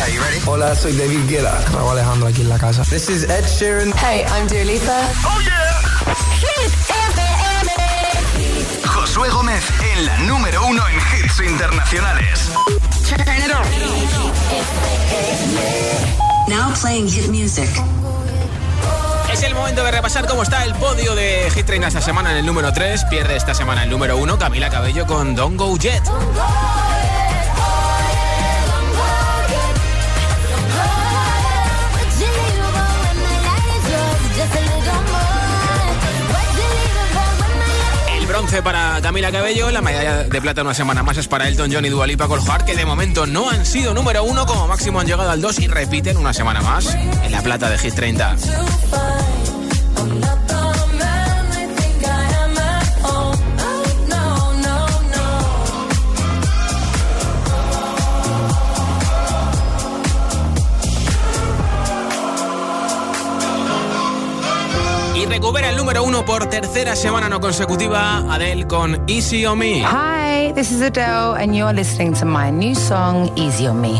Okay, you ready? Hola, soy David Guetta. Raúl Alejandro aquí en la casa. This is Ed Sheeran. Hey, I'm Dua Lipa. Oh yeah. Hit FM. Josué Gómez en la número uno en hits internacionales. Turn it on. Now playing hit music. Es el momento de repasar cómo está el podio de Hit 30 esta semana en el número 3. Pierde esta semana el número 1 Camila Cabello con Don't Go Jet. Bronce para Camila Cabello, la medalla de plata una semana más es para Elton John y Dua Lipa con Heart, que de momento no han sido número 1, como máximo han llegado al 2 y repiten una semana más en la plata de Hit 30. Número 1 por tercera semana no consecutiva, Adele con Easy on Me. Hi, this is Adele, and you're listening to my new song, Easy on Me.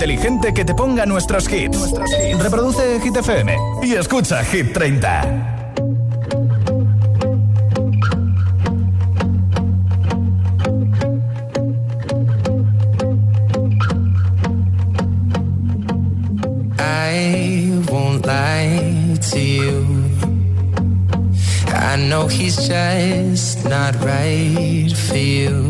Inteligente que te ponga nuestros hits. Reproduce Hit FM y escucha Hit 30. I won't lie to you. I know he's just not right for you.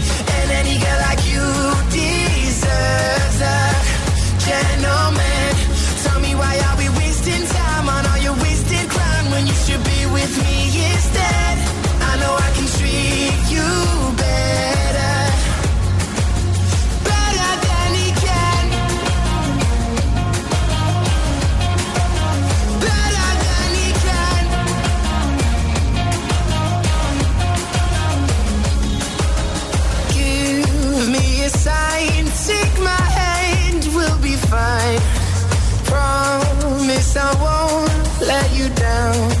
should be with me instead? I know I can treat you better, better than he can, better than he can. Give me a sign, take my hand, we'll be fine. Promise I won't let you down.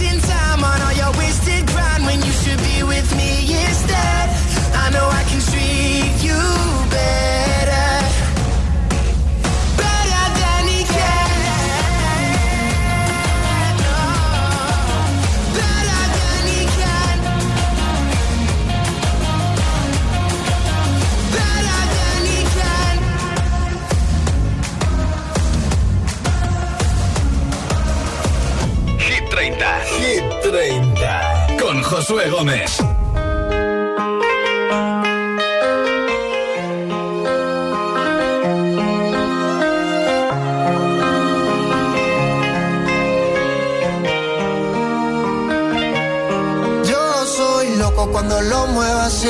Josué Gómez. Cuando lo muevo así,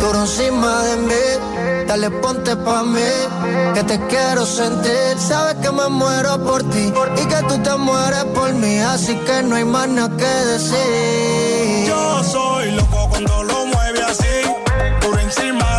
tú encima de mí. Dale, ponte pa' mí, que te quiero sentir. Sabes que me muero por ti y que tú te mueres por mí, así que no hay más nada que decir. Encima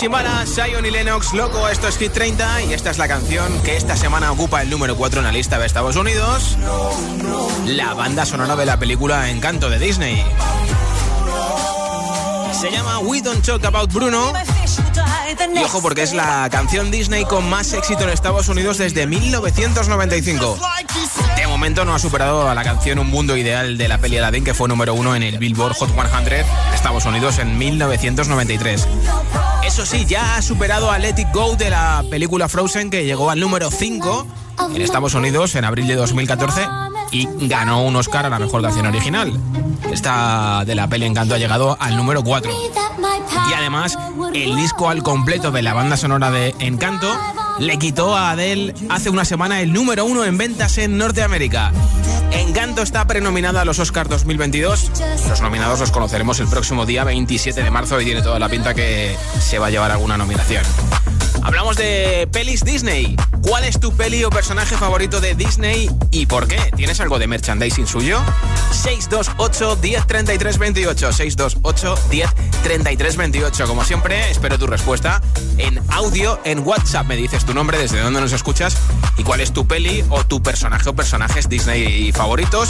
Simana, Zion y Lennox, loco, esto es Hit 30 y esta es la canción que esta semana ocupa el número 4 en la lista de Estados Unidos. La banda sonora de la película Encanto de Disney. Se llama We Don't Talk About Bruno. Y ojo porque es la canción Disney con más éxito en Estados Unidos desde 1995. De momento no ha superado a la canción Un Mundo Ideal de la peli Aladdin que fue número uno en el Billboard Hot 100 de Estados Unidos en 1993. Eso sí, ya ha superado a Let It Go de la película Frozen que llegó al número 5 en Estados Unidos en abril de 2014 y ganó un Oscar a la mejor canción original. Esta de la peli Encanto ha llegado al número 4. Y además, el disco al completo de la banda sonora de Encanto le quitó a Adele hace una semana el número uno en ventas en Norteamérica. Encanto está prenominada a los Oscars 2022. Los nominados los conoceremos el próximo día 27 de marzo y tiene toda la pinta que se va a llevar alguna nominación. Hablamos de pelis Disney. ¿Cuál es tu peli o personaje favorito de Disney y por qué? ¿Tienes algo de merchandising suyo? 628 10 33 28 628 10 33 28 Como siempre, espero tu respuesta en audio en WhatsApp. Me dices tu nombre, desde dónde nos escuchas y cuál es tu peli o tu personaje o personajes Disney favoritos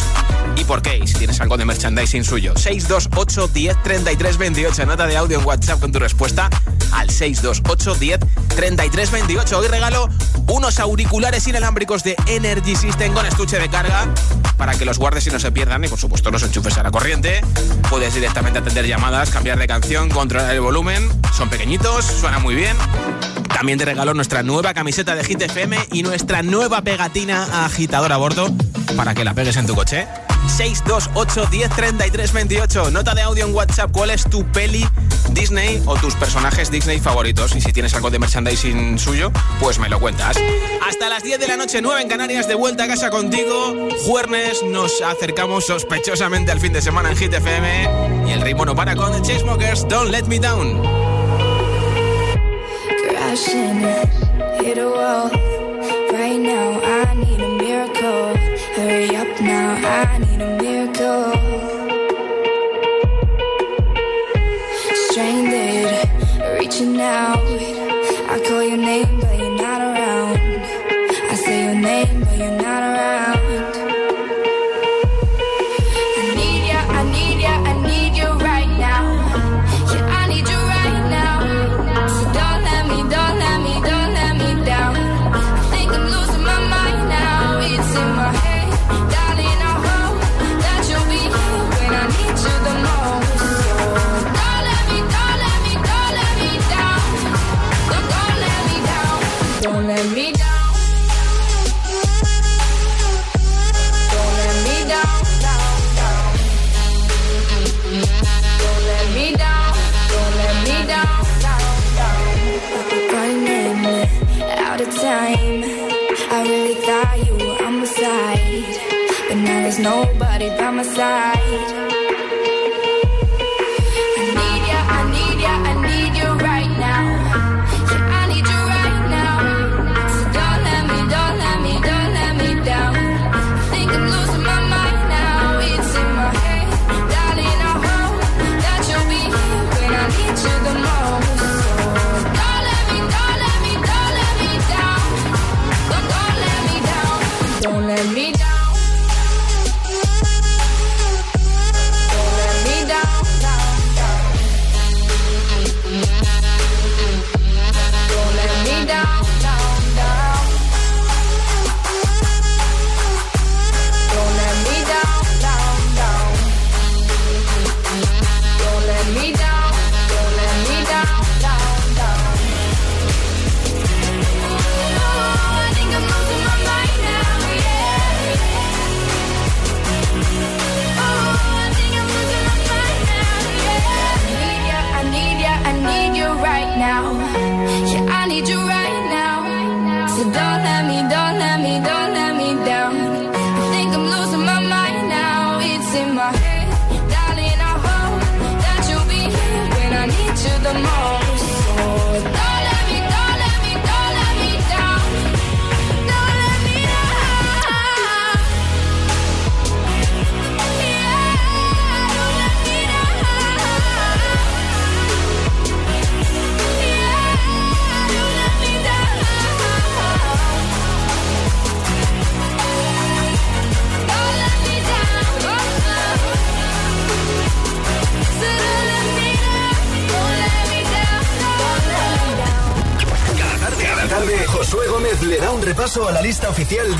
y por qué. Y si tienes algo de merchandising suyo. 628 10 33 28 Nota de audio en WhatsApp con tu respuesta al 628 10 33 28 Hoy regalo unos auriculares inalámbricos de Energy System con estuche de carga para que los guardes y no se pierdan y por supuesto los enchufes a la corriente. Puedes directamente atender llamadas, cambiar de canción, controlar el volumen. Son pequeñitos, suena muy bien. También te regalo nuestra nueva camiseta de Hit FM y nuestra nueva pegatina agitador a bordo para que la pegues en tu coche. 628 10 33 28. Nota de audio en WhatsApp. ¿Cuál es tu peli Disney o tus personajes Disney favoritos? Y si tienes algo de merchandising suyo, pues me lo cuentas. Hasta las 10 de la noche, 9 en Canarias, de vuelta a casa contigo. Jueves nos acercamos sospechosamente al fin de semana en Hit FM. Y el ritmo no para con The Chainsmokers. Don't let me down. Right. Hurry up now, I need a miracle. Reaching out. I call your name, nobody by my side. especial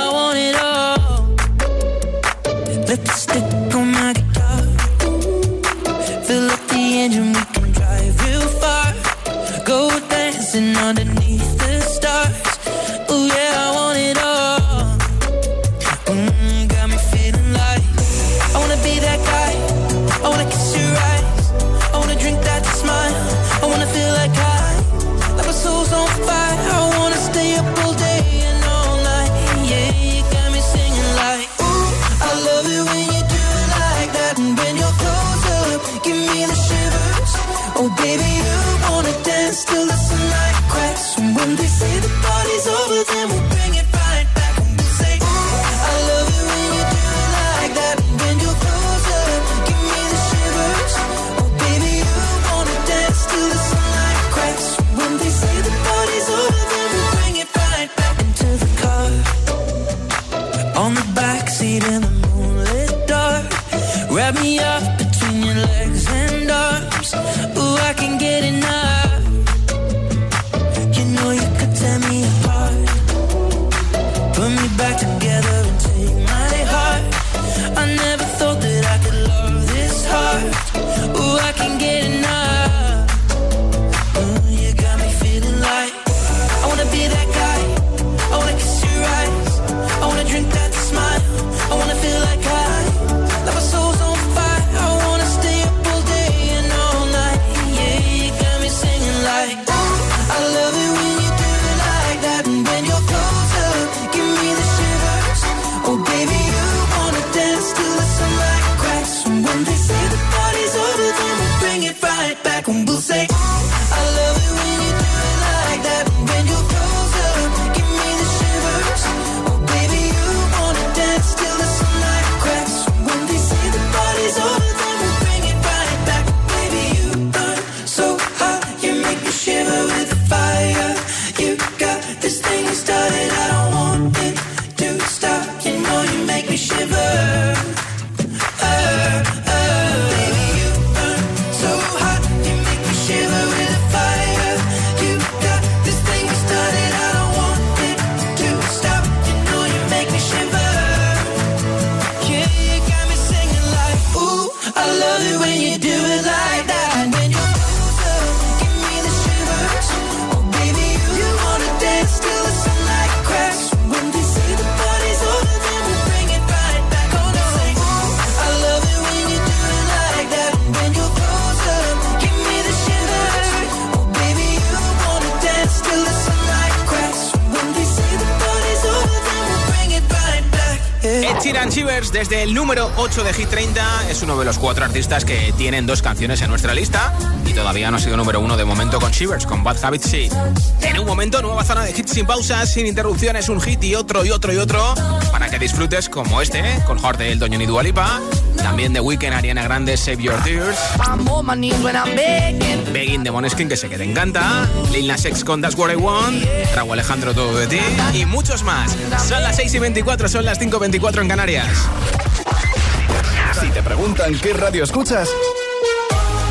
8 de Hit 30 es uno de los cuatro artistas que tienen dos canciones en nuestra lista y todavía no ha sido número uno de momento con Shivers, con Bad Habits sí. En un momento, nueva zona de hits sin pausas, sin interrupciones, un hit y otro y otro y otro para que disfrutes como este, con Jorge El Doño y Dua Lipa, también de Weekend, Ariana Grande, Save Your Tears, begging. De Moneskin que sé que te encanta, Lil Nas X con That's What I Want, Raúl Alejandro Todo de Ti y muchos más. Son las 6 y 24, son las 5 y 24 en Canarias. Si te preguntan qué radio escuchas,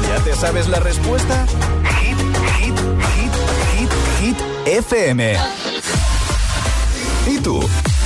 ¿ya te sabes la respuesta? Hit, hit, hit, hit, hit, FM. ¿Y tú?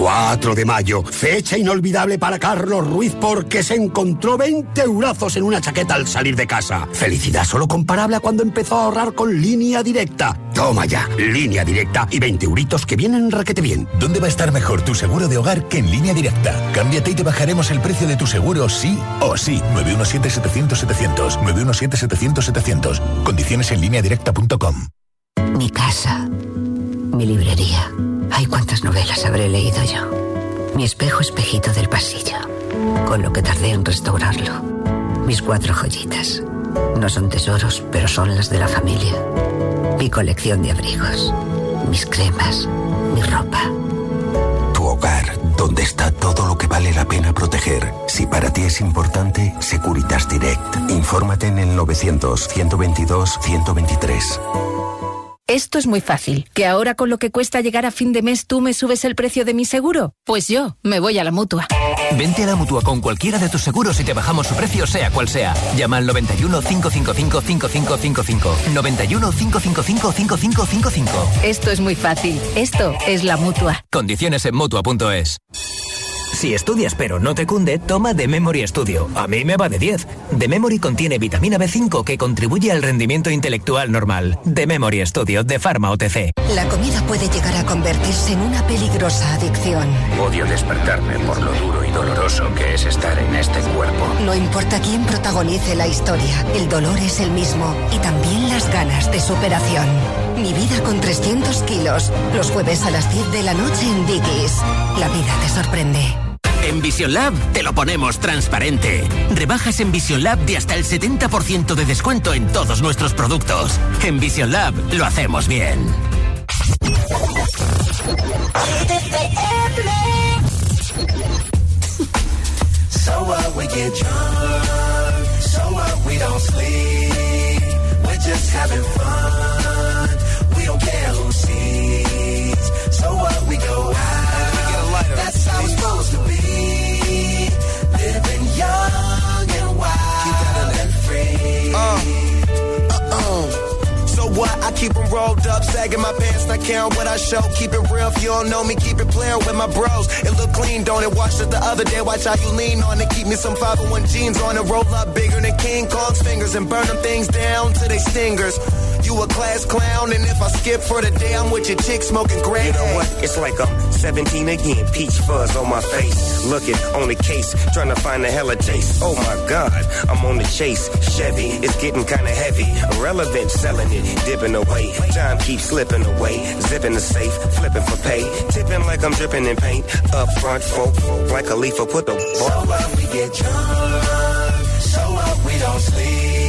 4 de mayo, fecha inolvidable para Carlos Ruiz porque se encontró 20 eurazos en una chaqueta al salir de casa. Felicidad solo comparable a cuando empezó a ahorrar con línea directa. Toma ya, línea directa y 20 euritos que vienen raquete bien. ¿Dónde va a estar mejor tu seguro de hogar que en línea directa? Cámbiate y te bajaremos el precio de tu seguro sí o sí. 917-700-700. 917-700-700. Condiciones en línea directa.com. Mi casa, mi librería. Ay, cuántas novelas habré leído yo. Mi espejo espejito del pasillo, con lo que tardé en restaurarlo. Mis cuatro joyitas. No son tesoros, pero son las de la familia. Mi colección de abrigos, mis cremas, mi ropa. donde está todo lo que vale la pena proteger. Si para ti es importante, Securitas Direct. Infórmate en el 900-122-123. Esto es muy fácil. ¿Que ahora con lo que cuesta llegar a fin de mes tú me subes el precio de mi seguro? Pues yo me voy a la mutua. Vente a la mutua con cualquiera de tus seguros y te bajamos su precio, sea cual sea. Llama al 91 555 5555. 91 555 5555. Esto es muy fácil. Esto es la mutua. Condiciones en mutua.es. Si estudias pero no te cunde, toma The Memory Studio. A mí me va de 10. The Memory contiene vitamina B5 que contribuye al rendimiento intelectual normal. The Memory Studio de Pharma OTC. La comida puede llegar a convertirse en una peligrosa adicción. Odio despertarme por lo duro y doloroso que es estar en este cuerpo. No importa quién protagonice la historia, el dolor es el mismo y también las ganas de superación. Mi vida con 300 kilos. Los jueves a las 10 de la noche en Dickies. La vida te sorprende. En Vision Lab te lo ponemos transparente. Rebajas en Vision Lab de hasta el 70% de descuento en todos nuestros productos. En Vision Lab lo hacemos bien. So what we get drunk, so what we don't sleep. We're just having fun. We don't care who sees. So what we go out. We get a lighter. That's how it's supposed to be. Living young and wild and free. Uh-uh. What? I keep them rolled up, sagging my pants, not caring what I show. Keep it real, if you don't know me, keep it playing with my bros. It look clean, don't it? Watched it the other day, watch how you lean on it. Keep me some 501 jeans on it, roll up bigger than King Kong's fingers and burn them things down to they stingers. You a class clown, and if I skip for the day, I'm with your chick smoking gray. You know what? It's like I'm 17 again. Peach fuzz on my face. Looking on the case, trying to find a hella chase. Oh my God, I'm on the chase. Chevy, it's getting kinda heavy. Irrelevant, selling it, dipping away. Time keeps slipping away. Zipping the safe, flipping for pay. Tipping like I'm dripping in paint. Up front, folk, like a leaf, put the ball. So up, we get drunk, so what we don't sleep.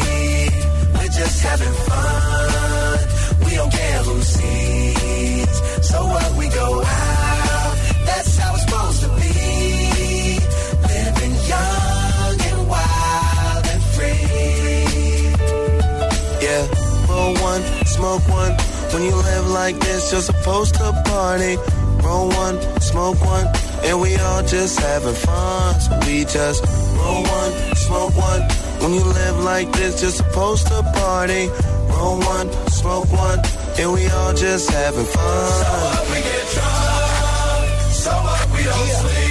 Just having fun. We don't care who sees. So what we go out. That's how it's supposed to be. Living young and wild and free. Yeah, roll one, smoke one. When you live like this, you're supposed to party. Roll one, smoke one, and we all just having fun. So we just roll one, smoke one. When you live like this, you're supposed to party. Roll one, smoke one, and we all just having fun. So what we get drunk, so what we don't sleep.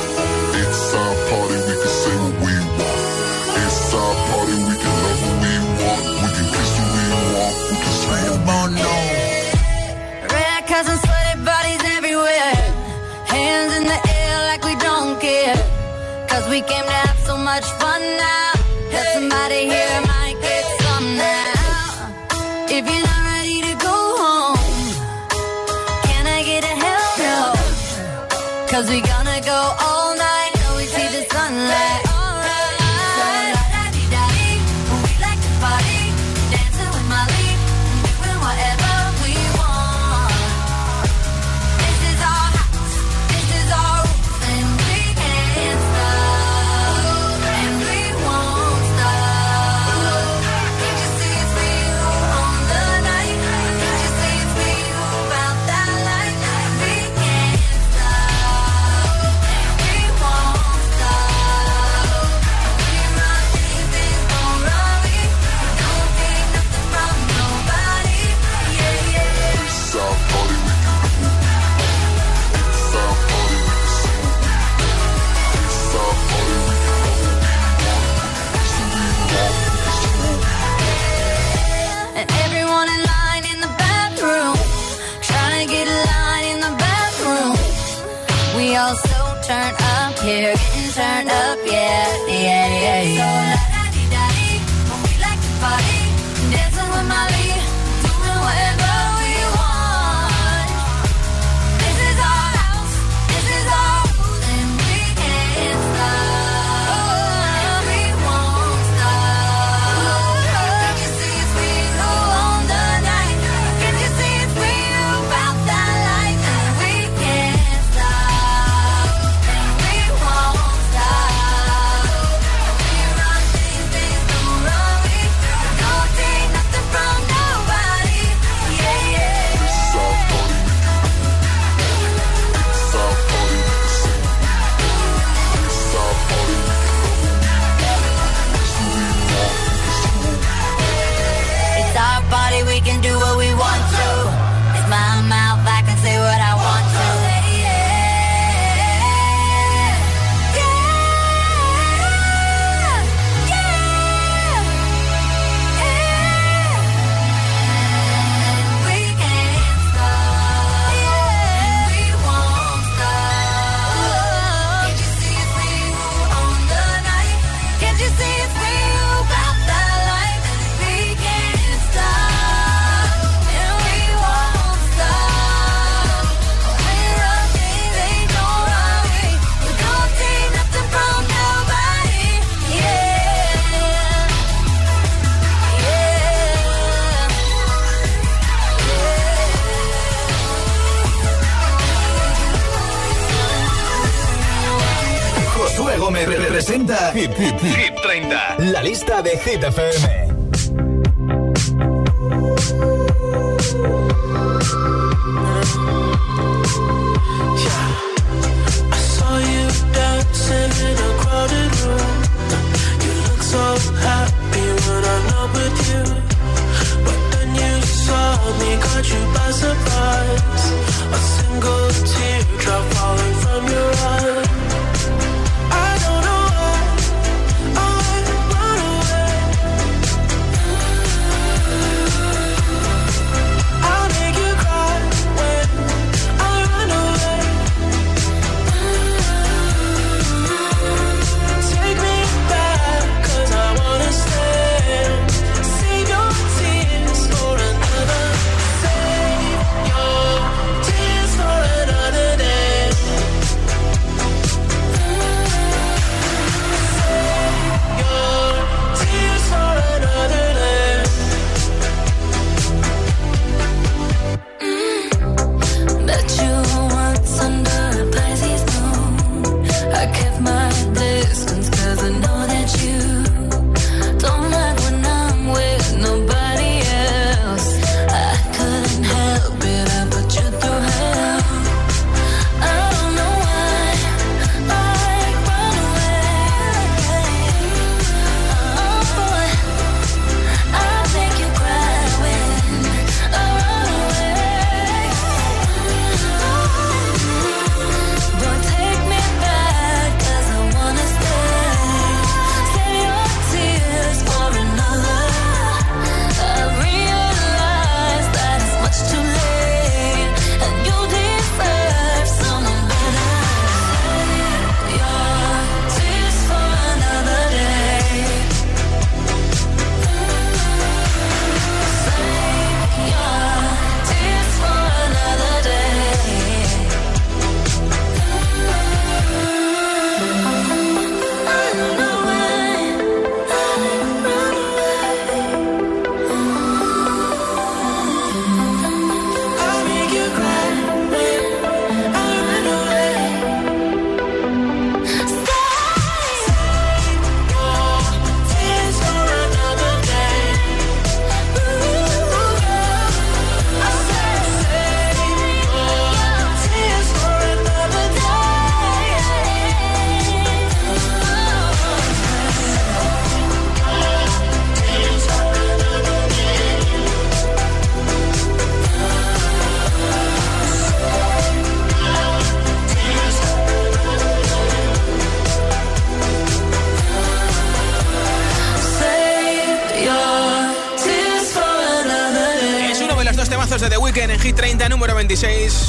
We came to have so much fun now. That somebody here might get some now. If you're Hit FM.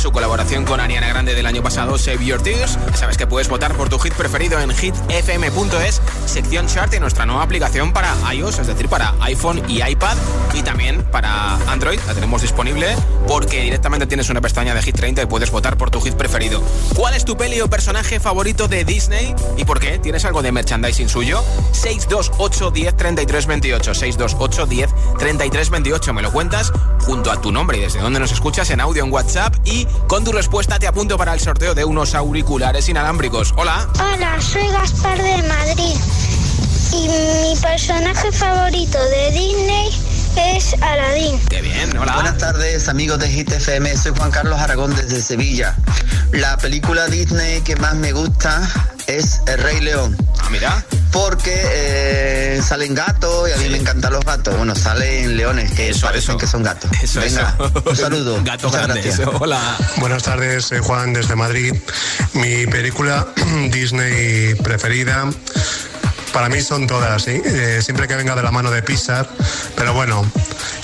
Su colaboración con Ariana Grande del año pasado, Save Your Tears. sabes que puedes votar por tu hit preferido en hitfm.es, sección chart y nuestra nueva aplicación para iOS, es decir, para iPhone y iPad. Y también para Android, la tenemos disponible porque directamente tienes una pestaña de Hit 30 y puedes votar por tu hit preferido. ¿Cuál es tu peli o personaje favorito de Disney y por qué? ¿Tienes algo de merchandising suyo? 628 10 33 28. 628 10 33 28. Me lo cuentas junto a tu nombre y desde dónde nos escuchas en audio en WhatsApp y con tu respuesta te apunto para el sorteo de unos auriculares inalámbricos. Hola. Hola, soy Gaspar de Madrid y mi personaje favorito de Disney es Aladín. Qué bien, hola. Buenas tardes, amigos de Hit FM. Soy Juan Carlos Aragón desde Sevilla. La película Disney que más me gusta es El Rey León. Ah, mira. Porque eh, salen gatos y a mí me encantan los gatos. Bueno, salen leones que eso, parecen que son gatos. Eso, Venga, un saludo. Gatos grandes. Hola. Buenas tardes, soy Juan desde Madrid. Mi película Disney preferida para mí son todas, ¿sí? Eh, siempre que venga de la mano de Pixar, pero bueno,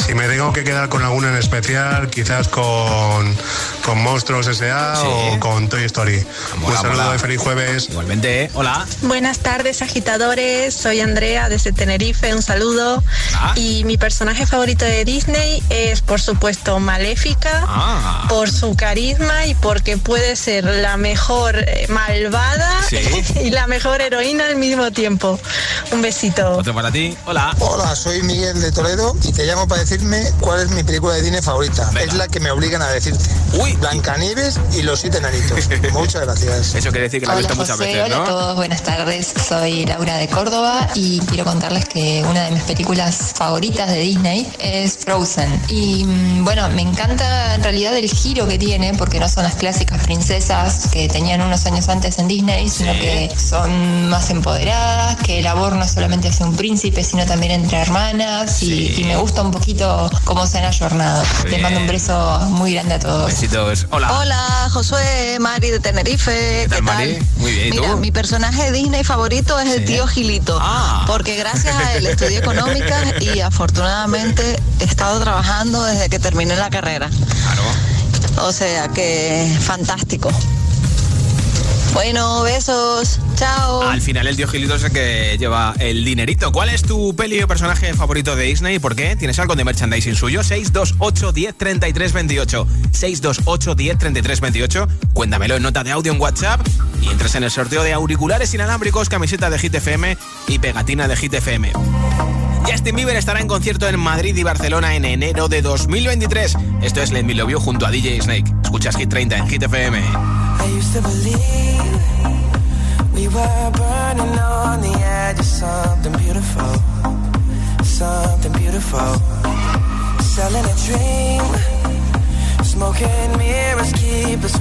si me tengo que quedar con alguna en especial, quizás con, con Monstruos S.A. o con Toy Story. Un saludo de feliz jueves. Igualmente, ¿eh? hola. Buenas tardes, agitadores. Soy Andrea desde Tenerife. Un saludo. Y mi personaje favorito de Disney es, por supuesto, Maléfica, Ah. por su carisma y porque puede ser la mejor eh, malvada y la mejor heroína al mismo tiempo. Un besito. Otro para ti. Hola. Hola, soy Miguel de Toledo y te llamo para decirme cuál es mi película de Disney favorita. Es la que me obligan a decirte. Uy. Blancanieves y los siete enanitos. Muchas gracias. Eso quiere decir que la he Hola visto muchas José, veces, hola ¿no? a todos, buenas tardes. Soy Laura de Córdoba y quiero contarles que una de mis películas favoritas de Disney es Frozen. Y mm, bueno, me encanta en realidad el giro que tiene, porque no son las clásicas princesas que tenían unos años antes en Disney, sino que son más empoderadas, que el amor no solamente hacia un príncipe, sino también entre hermanas. Y, y me gusta un poquito cómo se han ayornado. Les mando un beso muy grande a todos. Besitos. Hola. Hola, Josué, Mari de Tenerife. ¿Qué tal, Mari? Muy bien, ¿y Mira, tú? mi personaje de Disney favorito es el tío Gilito. Ah. Porque gracias a él estudié económicas y afortunadamente he estado trabajando desde que terminé la carrera. O sea que fantástico. Bueno, besos. Chao. Al final el tío Gilito es el que lleva el dinerito. ¿Cuál es tu peli o personaje favorito de Disney por qué? ¿Tienes algo de merchandising suyo? 628 10 33 28. 628 10 33 28. Cuéntamelo en nota de audio en WhatsApp y entras en el sorteo de auriculares inalámbricos, camiseta de Hit FM y pegatina de Hit FM. Justin Bieber estará en concierto en Madrid y Barcelona en enero de 2023. Esto es Let Me Love You junto a DJ Snake. Escuchas Hit 30 en Hit FM. Selling a dream, smoking mirrors keep us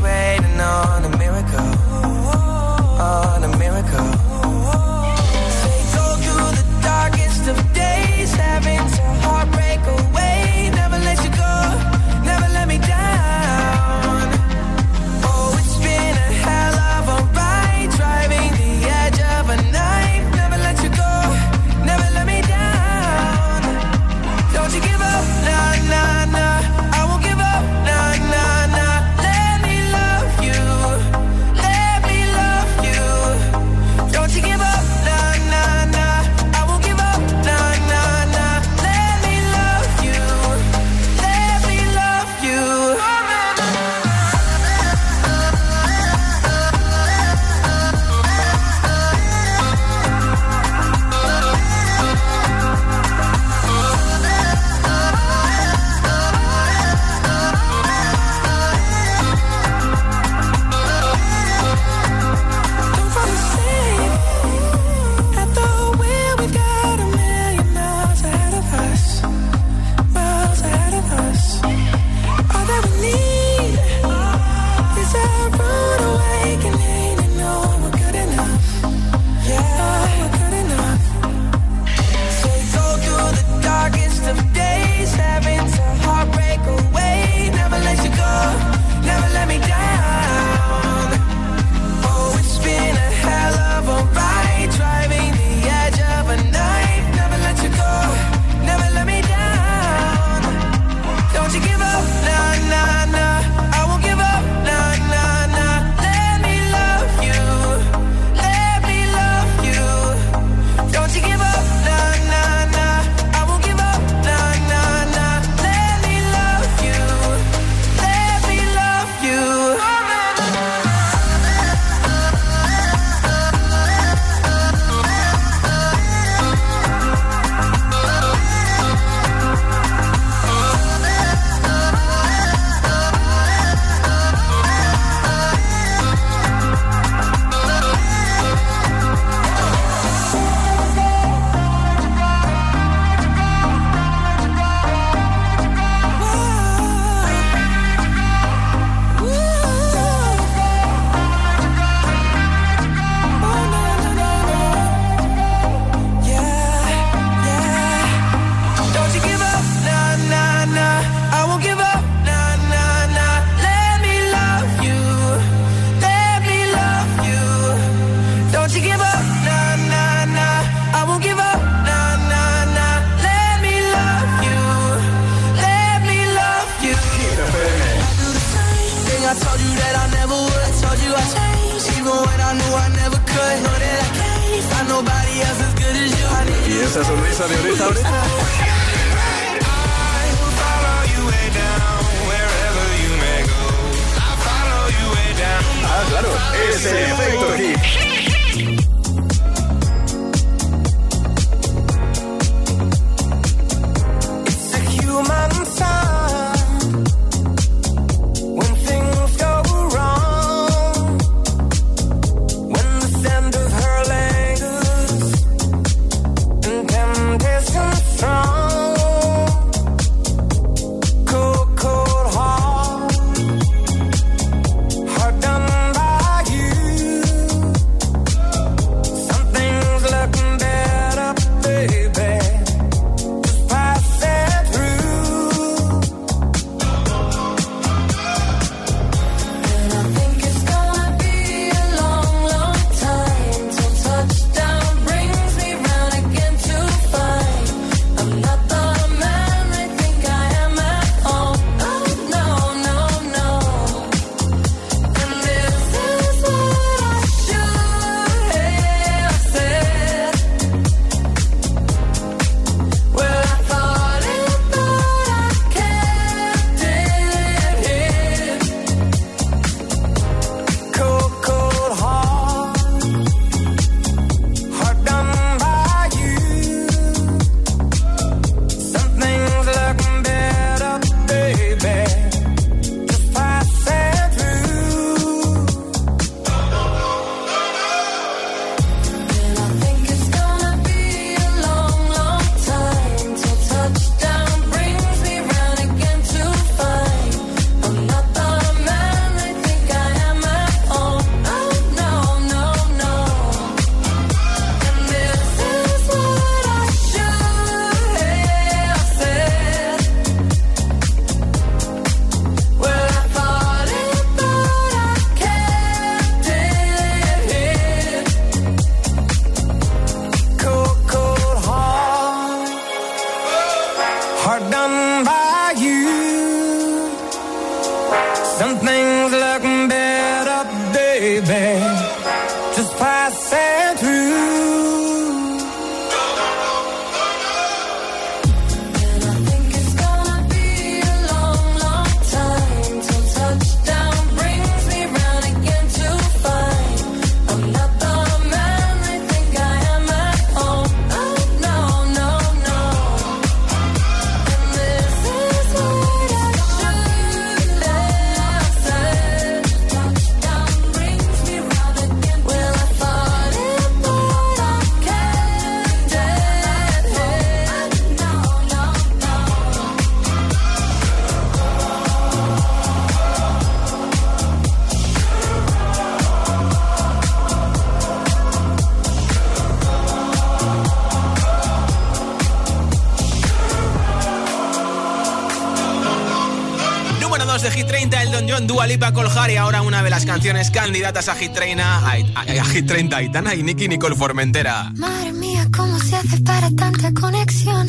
Dua Lipa Coljar y ahora una de las canciones candidatas a Hit, Traina, a, a, a Hit 30, Aitana y Nicky Nicole Formentera. Madre mía, ¿cómo se hace para tanta conexión?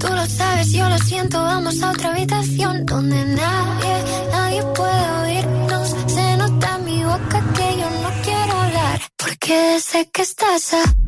Tú lo sabes, yo lo siento, vamos a otra habitación donde nadie, nadie puede oírnos. Se nota en mi boca que yo no quiero hablar, porque sé que estás aquí.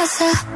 casa.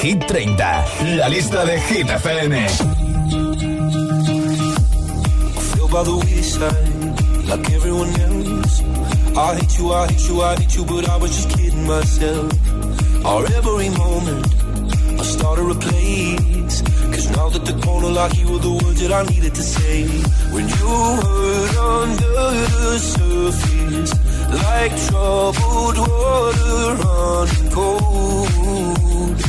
Hit 30, la lista de Hit FM. By the wayside, like everyone else. I hate you, I hate you, I hate you, but I was just kidding myself. Our every moment, I started a place. Cause now that the corner lock, you were the words that I needed to say. When you hurt under the surface, like troubled water running cold.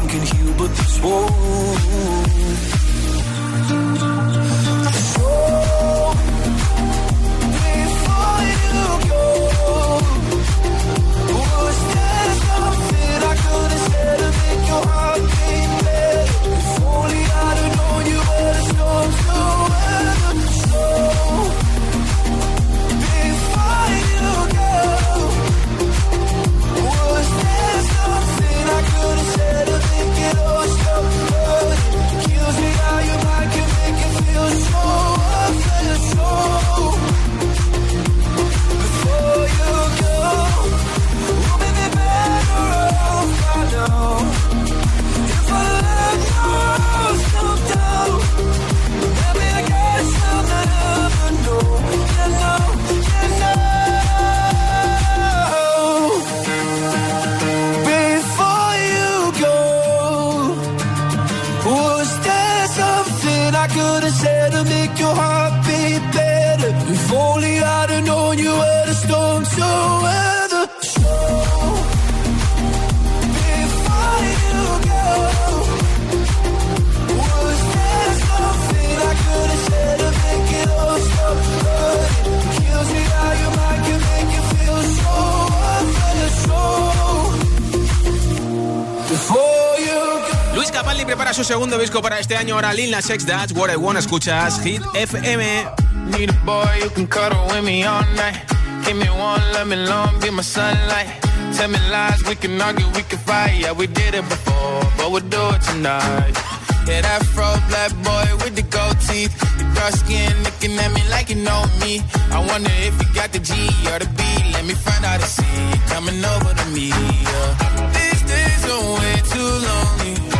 Well, time can heal, but this won't. Segundo disco para este año. Ahora Lil Nas X, That's What I Want. Escuchas Hit FM. Need a boy who can cuddle with me all night. Give me one, let me long, be my sunlight. Tell me lies, we can argue, we can fight. Yeah, we did it before, but we'll do it tonight. Yeah, that fro black boy with the gold teeth. The dark skin looking at me like you know me. I wonder if you got the G or the B. Let me find out and see you coming over to me. Yeah. These days are way too lonely.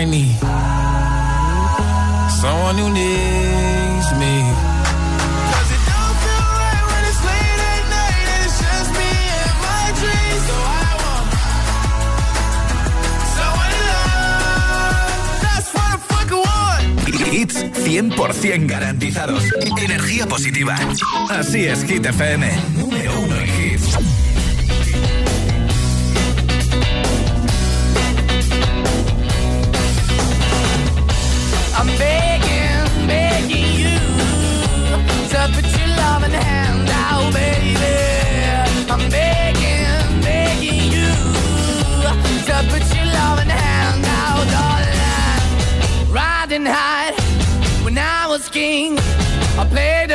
I need someone who needs me. 'Cause it don't feel right when it's late at night and it's just me and my dreams. So I want someone to love. That's what I fucking want. Hits 100% garantizados. Energía positiva. Así es, Hit FM.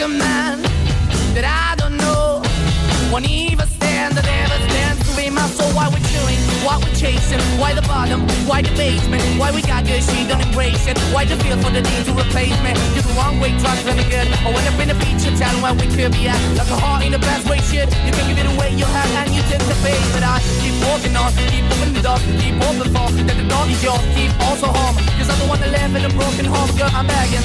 A man that I don't know. Won't even stand, that ever stands to be my soul. Why we're chewing, why we're chasing, why the bottom, why the basement, why we got good, she don't embrace it. Why the feel for the need to replace me? You're the wrong way, trying to me good. I went up in a feature town where we could be at. Like a heart in the best way, shit. You can give it away, you have, and you tend to pay. But I keep walking on, keep moving the door, keep open for that the door is yours, keep also home. Cause the one that live in a broken home, girl, I'm begging.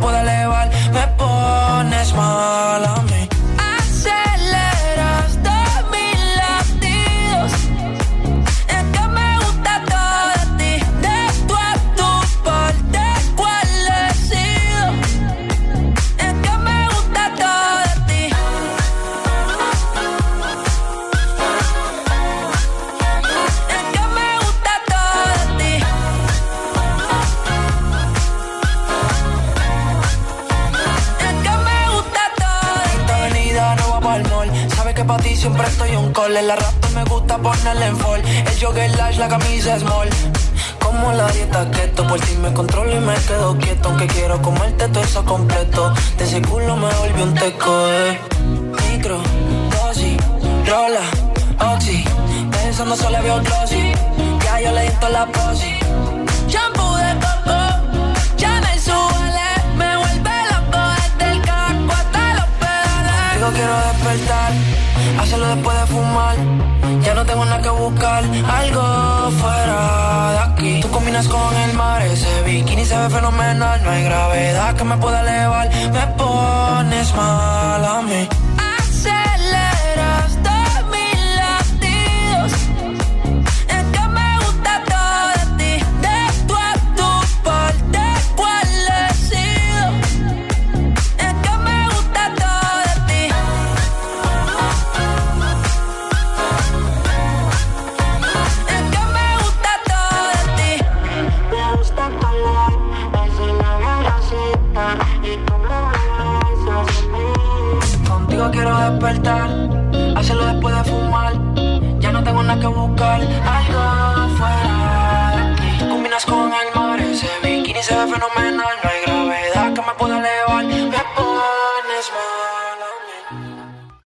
Gravedad que me pueda elevar, me pones mal a mí.